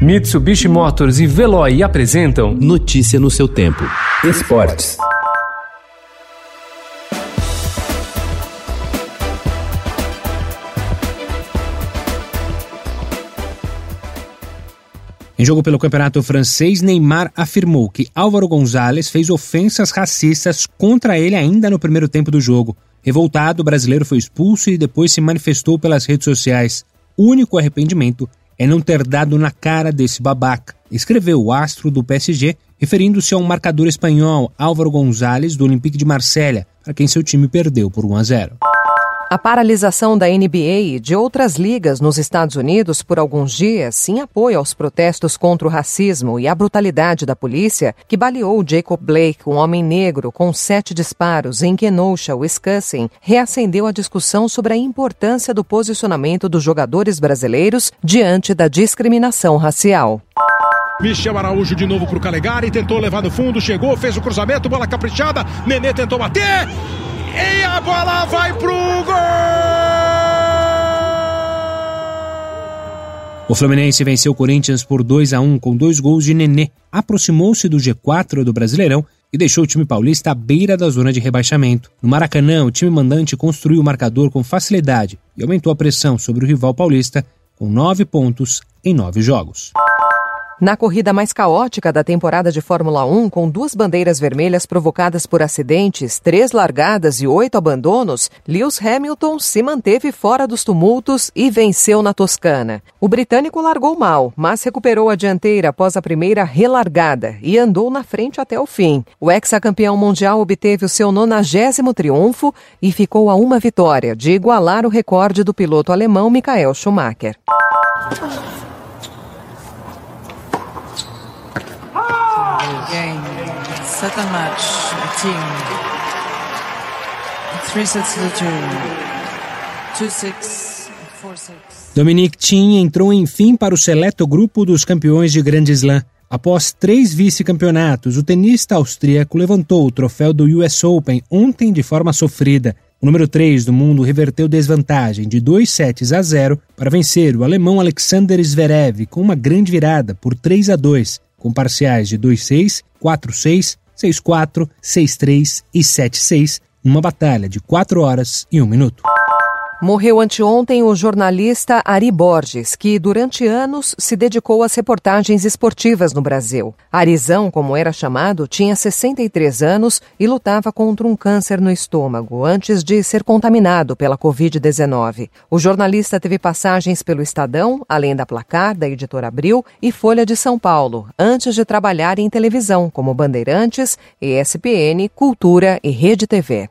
Mitsubishi Motors e Veloy apresentam Notícia no seu tempo. Esportes. Em jogo pelo campeonato francês, Neymar afirmou que Álvaro Gonzalez fez ofensas racistas contra ele ainda no primeiro tempo do jogo. Revoltado, o brasileiro foi expulso e depois se manifestou pelas redes sociais. O único arrependimento é não ter dado na cara desse babaca, escreveu o astro do PSG, referindo-se ao marcador espanhol Álvaro Gonzalez do Olympique de Marselha, para quem seu time perdeu por 1 a 0. A paralisação da NBA e de outras ligas nos Estados Unidos por alguns dias, em apoio aos protestos contra o racismo e a brutalidade da polícia, que baleou Jacob Blake, um homem negro, com sete disparos em Kenosha, Wisconsin, reacendeu a discussão sobre a importância do posicionamento dos jogadores brasileiros diante da discriminação racial. Michel Araújo de novo para o Calegari, tentou levar no fundo, chegou, fez o cruzamento, bola caprichada, Nenê tentou bater. E a bola vai pro gol! O Fluminense venceu o Corinthians por 2 a 1 com dois gols de Nenê, aproximou-se do G4 do Brasileirão e deixou o time paulista à beira da zona de rebaixamento. No Maracanã, o time mandante construiu o marcador com facilidade e aumentou a pressão sobre o rival paulista com nove pontos em nove jogos. Na corrida mais caótica da temporada de Fórmula 1, com duas bandeiras vermelhas provocadas por acidentes, três largadas e oito abandonos, Lewis Hamilton se manteve fora dos tumultos e venceu na Toscana. O britânico largou mal, mas recuperou a dianteira após a primeira relargada e andou na frente até o fim. O ex-campeão mundial obteve o seu nonagésimo triunfo e ficou a uma vitória de igualar o recorde do piloto alemão Michael Schumacher. Game. Second match, team. Three sets to two. Two six, four six. Dominic Thiem entrou enfim para o seleto grupo dos campeões de Grand Slam. Após três vice-campeonatos, o tenista austríaco levantou o troféu do US Open ontem de forma sofrida. O número 3 do mundo reverteu desvantagem de 2 sets a 0 para vencer o alemão Alexander Zverev com uma grande virada por 3 a 2 com parciais de 2-6, 4-6, 6-4, 6-3 e 7-6, numa batalha de 4 horas e 1 minuto. Morreu anteontem o jornalista Ari Borges, que durante anos se dedicou às reportagens esportivas no Brasil. Arizão, como era chamado, tinha 63 anos e lutava contra um câncer no estômago antes de ser contaminado pela Covid-19. O jornalista teve passagens pelo Estadão, além da Placar, da Editora Abril e Folha de São Paulo, antes de trabalhar em televisão como Bandeirantes, ESPN, Cultura e Rede TV.